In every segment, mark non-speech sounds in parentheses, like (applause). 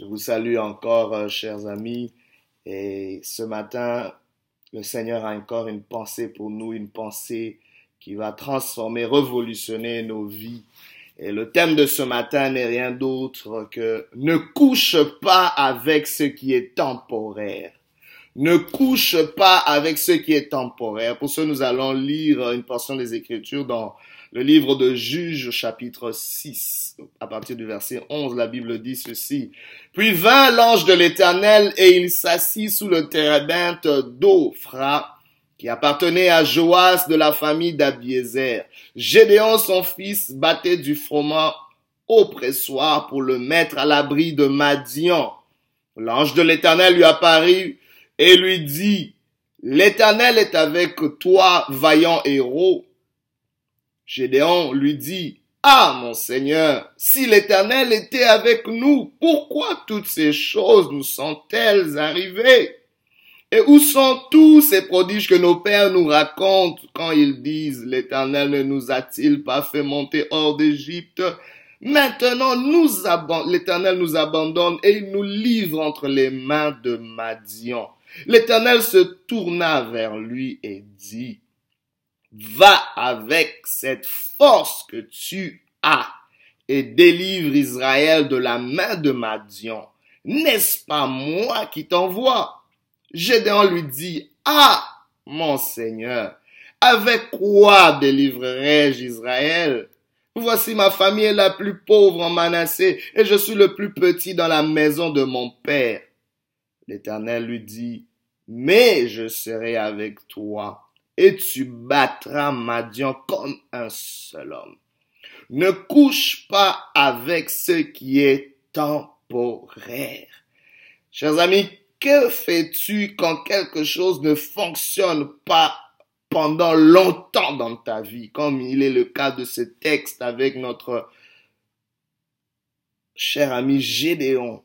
Je vous salue encore, euh, chers amis. Et ce matin, le Seigneur a encore une pensée pour nous, une pensée qui va transformer, révolutionner nos vies. Et le thème de ce matin n'est rien d'autre que ne couche pas avec ce qui est temporaire. Ne couche pas avec ce qui est temporaire. Pour ce, nous allons lire une portion des Écritures dans le livre de Juges, chapitre 6, à partir du verset 11, la Bible dit ceci. Puis vint l'ange de l'Éternel et il s'assit sous le térébinthe d'Ophra, qui appartenait à Joas de la famille d'Abiézer. Gédéon, son fils, battait du froment au pressoir pour le mettre à l'abri de Madian. L'ange de l'Éternel lui apparut et lui dit, L'Éternel est avec toi, vaillant héros. Gédéon lui dit, Ah, mon Seigneur, si l'Éternel était avec nous, pourquoi toutes ces choses nous sont-elles arrivées? Et où sont tous ces prodiges que nos pères nous racontent quand ils disent, l'Éternel ne nous a-t-il pas fait monter hors d'Égypte? Maintenant, nous l'Éternel nous abandonne et il nous livre entre les mains de Madian. L'Éternel se tourna vers lui et dit, va avec cette force que tu as et délivre Israël de la main de Madian. N'est-ce pas moi qui t'envoie? Gédéon lui dit, ah, mon Seigneur, avec quoi délivrerai-je Israël? Voici ma famille est la plus pauvre en Manassé et je suis le plus petit dans la maison de mon père. L'Éternel lui dit, mais je serai avec toi et tu battras Madian comme un seul homme. Ne couche pas avec ce qui est temporaire. Chers amis, que fais-tu quand quelque chose ne fonctionne pas pendant longtemps dans ta vie, comme il est le cas de ce texte avec notre cher ami Gédéon?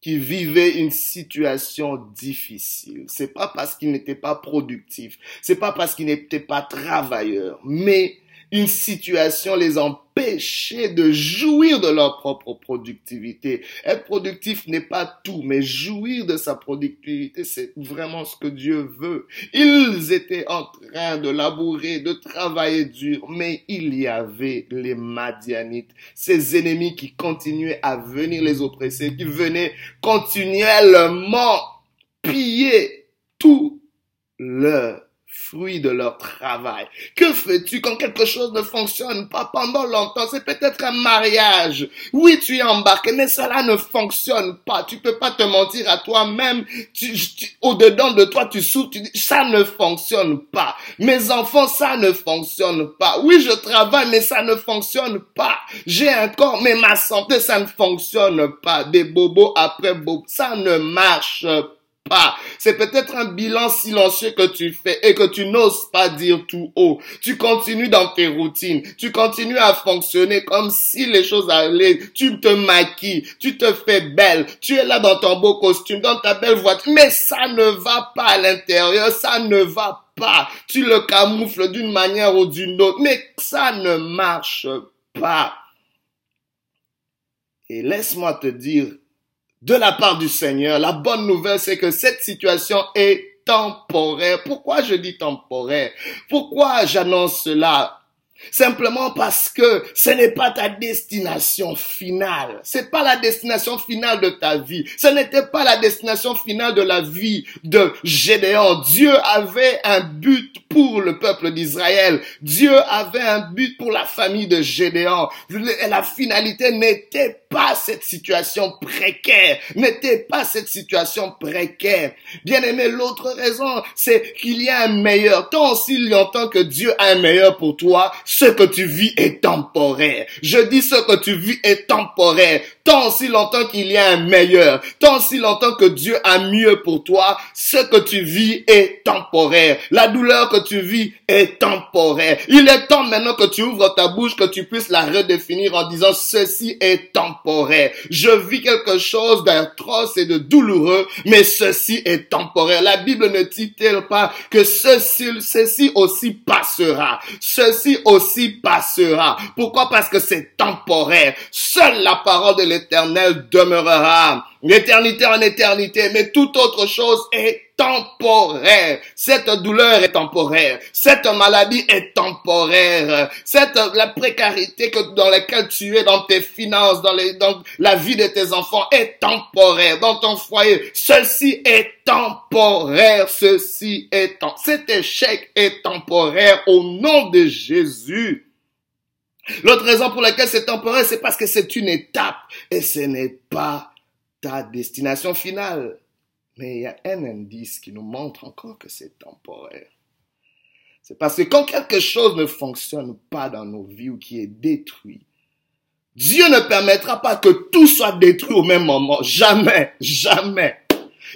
Qui vivait une situation difficile. C'est pas parce qu'il n'était pas productif, c'est pas parce qu'il n'était pas travailleur, mais une situation les empêchait de jouir de leur propre productivité. Être productif n'est pas tout, mais jouir de sa productivité, c'est vraiment ce que Dieu veut. Ils étaient en train de labourer, de travailler dur, mais il y avait les Madianites, ces ennemis qui continuaient à venir les oppresser, qui venaient continuellement piller tout leur fruit de leur travail. Que fais-tu quand quelque chose ne fonctionne pas pendant longtemps? C'est peut-être un mariage. Oui, tu es embarqué, mais cela ne fonctionne pas. Tu peux pas te mentir à toi-même. Tu, au-dedans de toi, tu souffres, tu dis, ça ne fonctionne pas. Mes enfants, ça ne fonctionne pas. Oui, je travaille, mais ça ne fonctionne pas. J'ai un corps, mais ma santé, ça ne fonctionne pas. Des bobos après bobos, ça ne marche pas C'est peut-être un bilan silencieux que tu fais et que tu n'oses pas dire tout haut. Tu continues dans tes routines. Tu continues à fonctionner comme si les choses allaient. Tu te maquilles. Tu te fais belle. Tu es là dans ton beau costume, dans ta belle voiture. Mais ça ne va pas à l'intérieur. Ça ne va pas. Tu le camoufles d'une manière ou d'une autre. Mais ça ne marche pas. Et laisse-moi te dire de la part du Seigneur. La bonne nouvelle, c'est que cette situation est temporaire. Pourquoi je dis temporaire? Pourquoi j'annonce cela? Simplement parce que ce n'est pas ta destination finale. C'est pas la destination finale de ta vie. Ce n'était pas la destination finale de la vie de Gédéon. Dieu avait un but pour le peuple d'Israël. Dieu avait un but pour la famille de Gédéon. La finalité n'était pas cette situation précaire, n'était pas cette situation précaire. Bien aimé, l'autre raison, c'est qu'il y a un meilleur. Tant s'il entend que Dieu a un meilleur pour toi, ce que tu vis est temporaire. Je dis ce que tu vis est temporaire. Tant si longtemps qu'il y a un meilleur, tant si longtemps que Dieu a mieux pour toi, ce que tu vis est temporaire. La douleur que tu vis est temporaire. Il est temps maintenant que tu ouvres ta bouche, que tu puisses la redéfinir en disant ceci est temporaire. Je vis quelque chose d'atroce et de douloureux, mais ceci est temporaire. La Bible ne dit-elle pas que ceci, ceci aussi passera? Ceci aussi passera. Pourquoi? Parce que c'est temporaire. Seule la parole de éternel demeurera. L'éternité en éternité, mais toute autre chose est temporaire. Cette douleur est temporaire. Cette maladie est temporaire. Cette, la précarité que, dans laquelle tu es dans tes finances, dans, les, dans la vie de tes enfants est temporaire. Dans ton foyer, ceci est temporaire. Ceci est temporaire. Cet échec est temporaire au nom de Jésus. L'autre raison pour laquelle c'est temporaire, c'est parce que c'est une étape et ce n'est pas ta destination finale. Mais il y a un indice qui nous montre encore que c'est temporaire. C'est parce que quand quelque chose ne fonctionne pas dans nos vies ou qui est détruit, Dieu ne permettra pas que tout soit détruit au même moment. Jamais, jamais.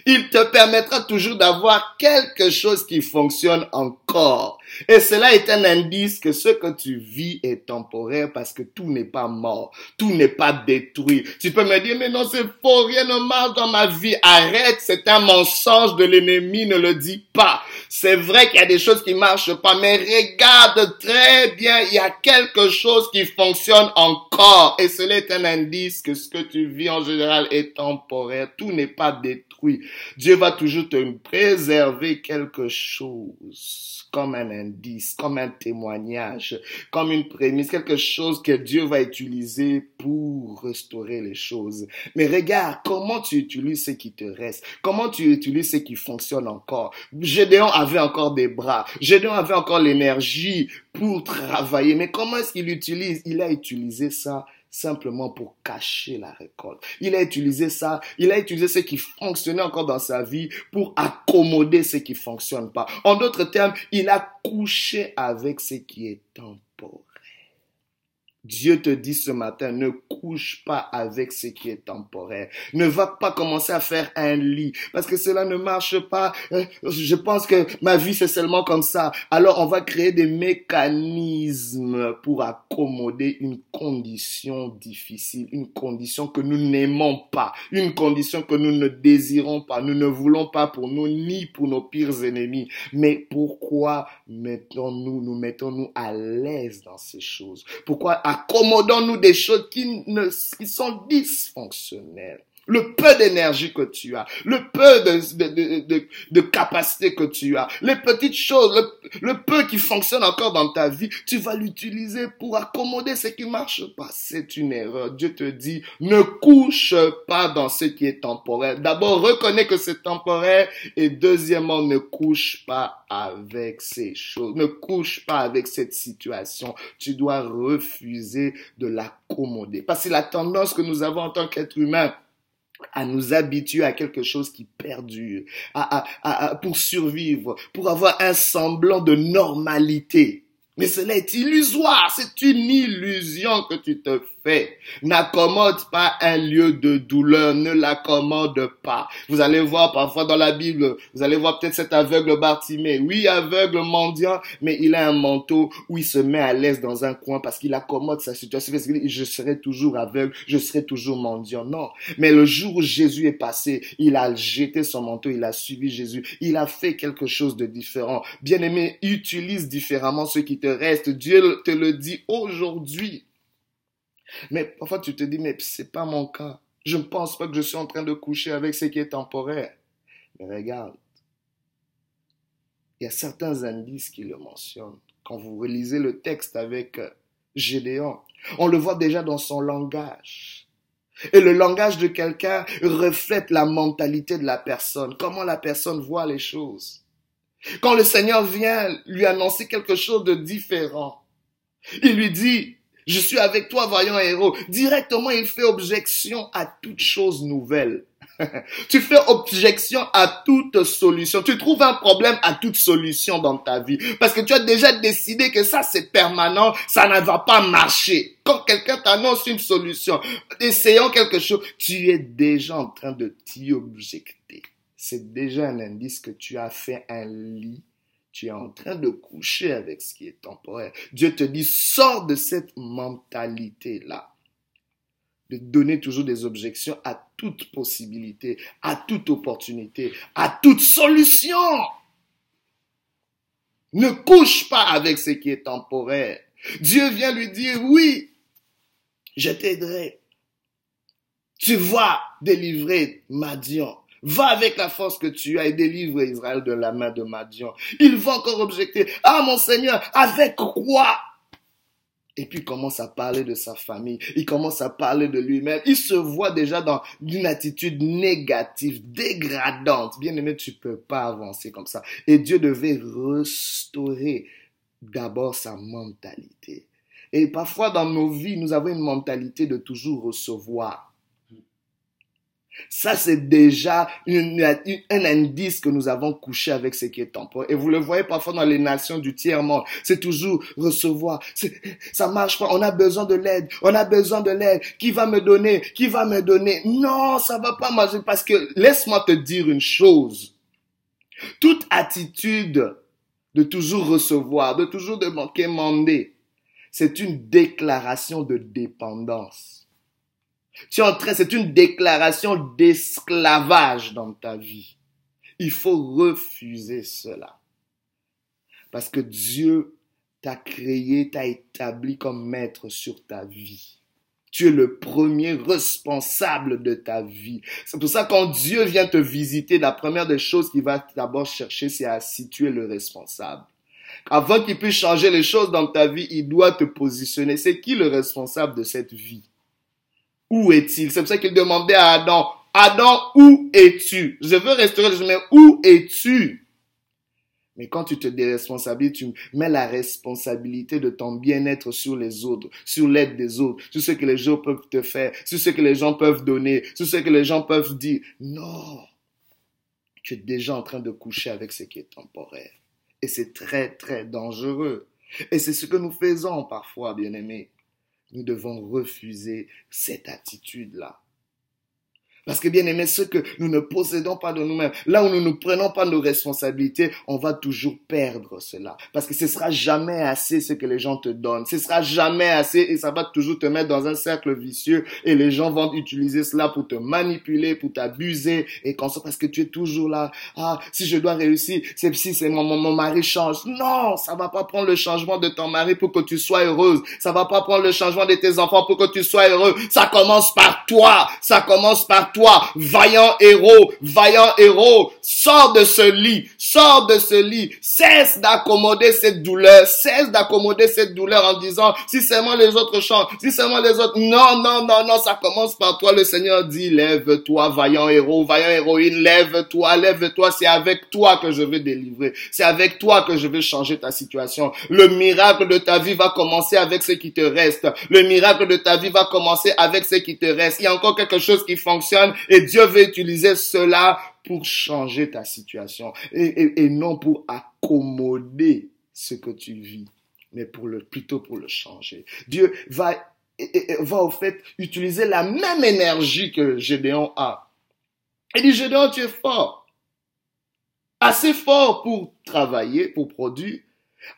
Il te permettra toujours d'avoir quelque chose qui fonctionne encore. Et cela est un indice que ce que tu vis est temporaire parce que tout n'est pas mort, tout n'est pas détruit. Tu peux me dire, mais non, c'est faux, rien ne marche dans ma vie. Arrête, c'est un mensonge de l'ennemi, ne le dis pas. C'est vrai qu'il y a des choses qui marchent pas, mais regarde très bien, il y a quelque chose qui fonctionne encore. Et cela est un indice que ce que tu vis en général est temporaire. Tout n'est pas détruit. Dieu va toujours te préserver quelque chose comme un indice, comme un témoignage, comme une prémisse, quelque chose que Dieu va utiliser pour restaurer les choses. Mais regarde comment tu utilises ce qui te reste, comment tu utilises ce qui fonctionne encore? Gédéon avait encore des bras, Gédéon avait encore l'énergie pour travailler, mais comment est-ce qu'il utilise? Il a utilisé ça simplement pour cacher la récolte. Il a utilisé ça, il a utilisé ce qui fonctionnait encore dans sa vie pour accommoder ce qui fonctionne pas. En d'autres termes, il a couché avec ce qui est temporaire. Dieu te dit ce matin, ne couche pas avec ce qui est temporaire. Ne va pas commencer à faire un lit parce que cela ne marche pas. Euh, je pense que ma vie c'est seulement comme ça. Alors on va créer des mécanismes pour accommoder une condition difficile, une condition que nous n'aimons pas, une condition que nous ne désirons pas, nous ne voulons pas pour nous ni pour nos pires ennemis. Mais pourquoi mettons-nous, nous mettons-nous à l'aise dans ces choses? Pourquoi accommodons-nous des choses qui, ne, qui sont dysfonctionnelles le peu d'énergie que tu as, le peu de, de, de, de, capacité que tu as, les petites choses, le, peu qui fonctionne encore dans ta vie, tu vas l'utiliser pour accommoder ce qui marche pas. C'est une erreur. Dieu te dit, ne couche pas dans ce qui est temporaire. D'abord, reconnais que c'est temporaire et deuxièmement, ne couche pas avec ces choses. Ne couche pas avec cette situation. Tu dois refuser de l'accommoder. Parce que la tendance que nous avons en tant qu'être humain, à nous habituer à quelque chose qui perdure, à, à, à, pour survivre, pour avoir un semblant de normalité. Mais cela est illusoire, c'est une illusion que tu te N'accommode pas un lieu de douleur, ne l'accommode pas. Vous allez voir parfois dans la Bible, vous allez voir peut-être cet aveugle Bartimée. Oui, aveugle mendiant, mais il a un manteau où il se met à l'aise dans un coin parce qu'il accommode sa situation. Je serai toujours aveugle, je serai toujours mendiant. Non. Mais le jour où Jésus est passé, il a jeté son manteau, il a suivi Jésus, il a fait quelque chose de différent. Bien aimé, utilise différemment ce qui reste. Dieu te le dit aujourd'hui. Mais parfois tu te dis, mais c'est pas mon cas. Je ne pense pas que je suis en train de coucher avec ce qui est temporaire. Mais regarde, il y a certains indices qui le mentionnent. Quand vous relisez le texte avec euh, Gédéon, on le voit déjà dans son langage. Et le langage de quelqu'un reflète la mentalité de la personne, comment la personne voit les choses. Quand le Seigneur vient lui annoncer quelque chose de différent, il lui dit, je suis avec toi, voyant héros. Directement, il fait objection à toute chose nouvelle. (laughs) tu fais objection à toute solution. Tu trouves un problème à toute solution dans ta vie. Parce que tu as déjà décidé que ça, c'est permanent, ça ne va pas marcher. Quand quelqu'un t'annonce une solution, essayant quelque chose, tu es déjà en train de t'y objecter c'est déjà un indice que tu as fait un lit. Tu es en train de coucher avec ce qui est temporaire. Dieu te dit, sors de cette mentalité-là. De donner toujours des objections à toute possibilité, à toute opportunité, à toute solution. Ne couche pas avec ce qui est temporaire. Dieu vient lui dire, oui, je t'aiderai. Tu vas délivrer Madian. Va avec la force que tu as et délivre Israël de la main de Madian. Il va encore objecter. Ah mon Seigneur, avec quoi? Et puis il commence à parler de sa famille, il commence à parler de lui-même. Il se voit déjà dans une attitude négative, dégradante. Bien aimé, tu peux pas avancer comme ça. Et Dieu devait restaurer d'abord sa mentalité. Et parfois dans nos vies, nous avons une mentalité de toujours recevoir. Ça, c'est déjà un indice que nous avons couché avec ce qui est temporaire. Et vous le voyez parfois dans les nations du tiers-monde. C'est toujours recevoir. Ça marche pas. On a besoin de l'aide. On a besoin de l'aide. Qui va me donner? Qui va me donner? Non, ça va pas marcher parce que laisse-moi te dire une chose. Toute attitude de toujours recevoir, de toujours demander, c'est une déclaration de dépendance. Tu es en train, c'est une déclaration d'esclavage dans ta vie. Il faut refuser cela. Parce que Dieu t'a créé, t'a établi comme maître sur ta vie. Tu es le premier responsable de ta vie. C'est pour ça que quand Dieu vient te visiter, la première des choses qu'il va d'abord chercher, c'est à situer le responsable. Avant qu'il puisse changer les choses dans ta vie, il doit te positionner. C'est qui le responsable de cette vie? Où est-il? C'est pour ça qu'il demandait à Adam, Adam, où es-tu? Je veux restaurer le mais où es-tu Mais quand tu te déresponsabilises, tu mets la responsabilité de ton bien-être sur les autres, sur l'aide des autres, sur ce que les gens peuvent te faire, sur ce que les gens peuvent donner, sur ce que les gens peuvent dire. Non, tu es déjà en train de coucher avec ce qui est temporaire. Et c'est très, très dangereux. Et c'est ce que nous faisons parfois, bien-aimés. Nous devons refuser cette attitude-là. Parce que bien aimé, ce que nous ne possédons pas de nous-mêmes, là où nous ne prenons pas nos responsabilités, on va toujours perdre cela. Parce que ce sera jamais assez ce que les gens te donnent. Ce sera jamais assez et ça va toujours te mettre dans un cercle vicieux et les gens vont utiliser cela pour te manipuler, pour t'abuser et quand parce que tu es toujours là. Ah, si je dois réussir, c'est si c'est mon, mon, mari change. Non, ça va pas prendre le changement de ton mari pour que tu sois heureuse. Ça va pas prendre le changement de tes enfants pour que tu sois heureux. Ça commence par toi. Ça commence par toi, vaillant héros, vaillant héros, sors de ce lit, sors de ce lit, cesse d'accommoder cette douleur, cesse d'accommoder cette douleur en disant, si seulement les autres chantent, si seulement les autres, non, non, non, non, ça commence par toi, le Seigneur dit, lève-toi, vaillant héros, vaillant héroïne, lève-toi, lève-toi, c'est avec toi que je vais délivrer, c'est avec toi que je vais changer ta situation. Le miracle de ta vie va commencer avec ce qui te reste, le miracle de ta vie va commencer avec ce qui te reste. Il y a encore quelque chose qui fonctionne et Dieu veut utiliser cela pour changer ta situation et, non pour accommoder ce que tu vis, mais plutôt pour le changer. Dieu va, va au fait utiliser la même énergie que Gédéon a. Il dit, Gédéon, tu es fort. Assez fort pour travailler, pour produire,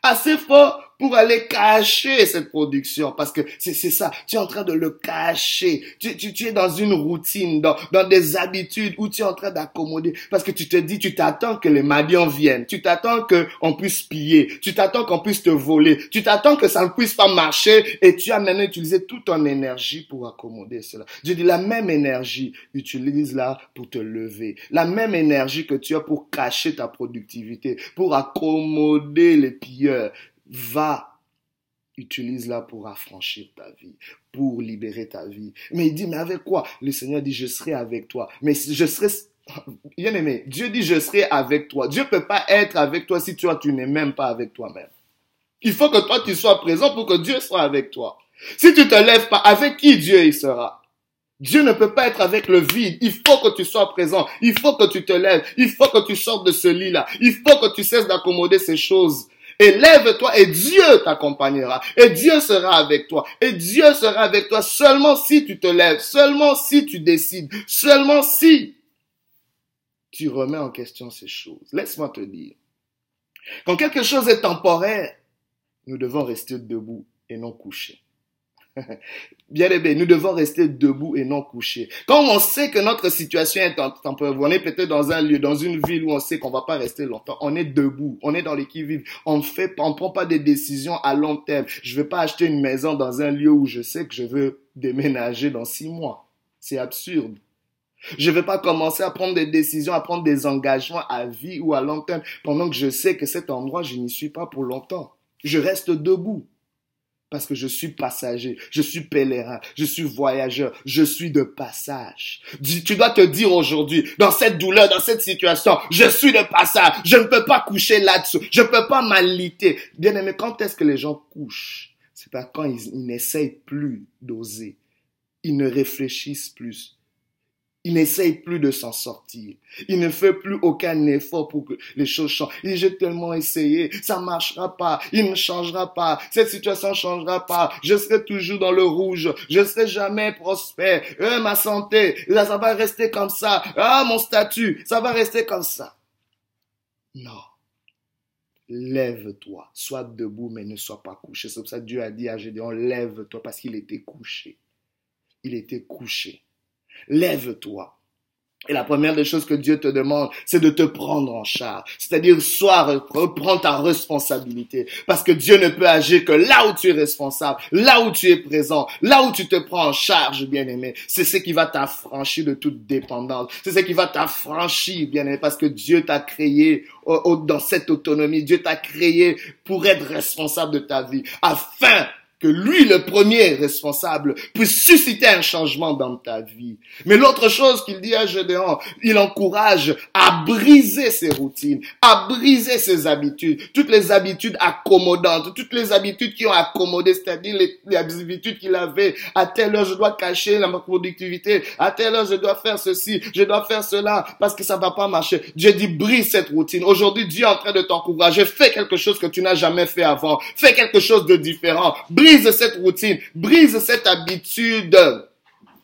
assez fort pour aller cacher cette production. Parce que c'est ça. Tu es en train de le cacher. Tu, tu, tu es dans une routine dans, dans des habitudes où tu es en train d'accommoder. Parce que tu te dis tu t'attends que les madians viennent. Tu t'attends que on puisse piller. Tu t'attends qu'on puisse te voler. Tu t'attends que ça ne puisse pas marcher. Et tu as maintenant utilisé toute ton énergie pour accommoder cela. Je dis la même énergie utilise-la pour te lever. La même énergie que tu as pour cacher ta productivité pour accommoder les pilleurs va, utilise-la pour affranchir ta vie, pour libérer ta vie. Mais il dit, mais avec quoi? Le Seigneur dit, je serai avec toi. Mais je serai... (laughs) Bien aimé, Dieu dit, je serai avec toi. Dieu peut pas être avec toi si toi, tu n'es même pas avec toi-même. Il faut que toi, tu sois présent pour que Dieu soit avec toi. Si tu te lèves pas, avec qui Dieu il sera? Dieu ne peut pas être avec le vide. Il faut que tu sois présent. Il faut que tu te lèves. Il faut que tu sortes de ce lit-là. Il faut que tu cesses d'accommoder ces choses et lève-toi et Dieu t'accompagnera. Et Dieu sera avec toi. Et Dieu sera avec toi seulement si tu te lèves, seulement si tu décides, seulement si tu remets en question ces choses. Laisse-moi te dire. Quand quelque chose est temporaire, nous devons rester debout et non couchés. (laughs) Bien aimé, nous devons rester debout et non couchés. Quand on sait que notre situation est temporaire, on est peut-être dans un lieu, dans une ville où on sait qu'on va pas rester longtemps, on est debout, on est dans l'équipe vive, on fait, on prend pas des décisions à long terme. Je vais pas acheter une maison dans un lieu où je sais que je veux déménager dans six mois. C'est absurde. Je ne vais pas commencer à prendre des décisions, à prendre des engagements à vie ou à long terme pendant que je sais que cet endroit, je n'y suis pas pour longtemps. Je reste debout parce que je suis passager, je suis pèlerin, je suis voyageur, je suis de passage. Tu dois te dire aujourd'hui, dans cette douleur, dans cette situation, je suis de passage, je ne peux pas coucher là-dessus, je ne peux pas m'aliter. Bien aimé, quand est-ce que les gens couchent? C'est pas quand ils, ils n'essayent plus d'oser, ils ne réfléchissent plus, il n'essaye plus de s'en sortir. Il ne fait plus aucun effort pour que les choses changent. Il j'ai tellement essayé, ça marchera pas, il ne changera pas, cette situation ne changera pas, je serai toujours dans le rouge, je serai jamais prospère, euh, ma santé, ça va rester comme ça, ah, mon statut, ça va rester comme ça. Non. Lève-toi, sois debout, mais ne sois pas couché. C'est pour ça que Dieu a dit à Gédéon, lève-toi, parce qu'il était couché. Il était couché. Lève-toi. Et la première des choses que Dieu te demande, c'est de te prendre en charge. C'est-à-dire, sois, reprends ta responsabilité. Parce que Dieu ne peut agir que là où tu es responsable, là où tu es présent, là où tu te prends en charge, bien-aimé. C'est ce qui va t'affranchir de toute dépendance. C'est ce qui va t'affranchir, bien-aimé, parce que Dieu t'a créé dans cette autonomie. Dieu t'a créé pour être responsable de ta vie, afin lui, le premier responsable, puisse susciter un changement dans ta vie. Mais l'autre chose qu'il dit à Gédéon, il encourage à briser ses routines, à briser ses habitudes, toutes les habitudes accommodantes, toutes les habitudes qui ont accommodé, c'est-à-dire les, habitudes qu'il avait. À telle heure, je dois cacher la productivité. À telle heure, je dois faire ceci, je dois faire cela, parce que ça va pas marcher. Dieu dit, brise cette routine. Aujourd'hui, Dieu est en train de t'encourager. Fais quelque chose que tu n'as jamais fait avant. Fais quelque chose de différent brise cette routine, brise cette habitude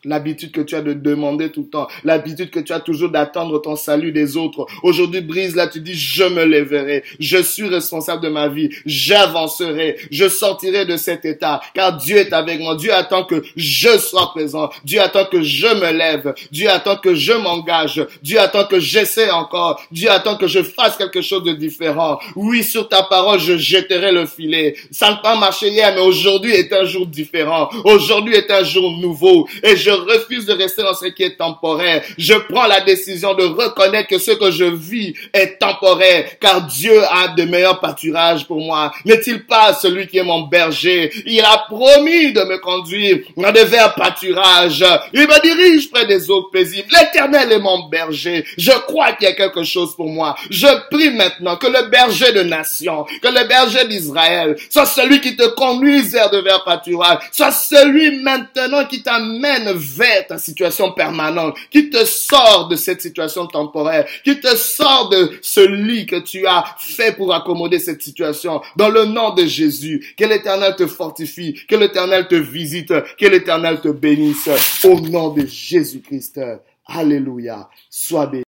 L'habitude que tu as de demander tout le temps. L'habitude que tu as toujours d'attendre ton salut des autres. Aujourd'hui, brise là, tu dis, je me lèverai. Je suis responsable de ma vie. J'avancerai. Je sortirai de cet état. Car Dieu est avec moi. Dieu attend que je sois présent. Dieu attend que je me lève. Dieu attend que je m'engage. Dieu attend que j'essaie encore. Dieu attend que je fasse quelque chose de différent. Oui, sur ta parole, je jetterai le filet. Ça n'a pas marché hier, mais aujourd'hui est un jour différent. Aujourd'hui est un jour nouveau. Et je refuse de rester dans ce qui est temporaire. Je prends la décision de reconnaître que ce que je vis est temporaire, car Dieu a de meilleurs pâturages pour moi. N'est-il pas celui qui est mon berger? Il a promis de me conduire dans de verts pâturages. Il me dirige près des eaux paisibles. L'éternel est mon berger. Je crois qu'il y a quelque chose pour moi. Je prie maintenant que le berger de nation, que le berger d'Israël, soit celui qui te conduise vers de verts pâturages, soit celui maintenant qui t'amène vers ta situation permanente, qui te sort de cette situation temporaire, qui te sort de ce lit que tu as fait pour accommoder cette situation. Dans le nom de Jésus, que l'Éternel te fortifie, que l'Éternel te visite, que l'Éternel te bénisse. Au nom de Jésus-Christ. Alléluia. Sois béni.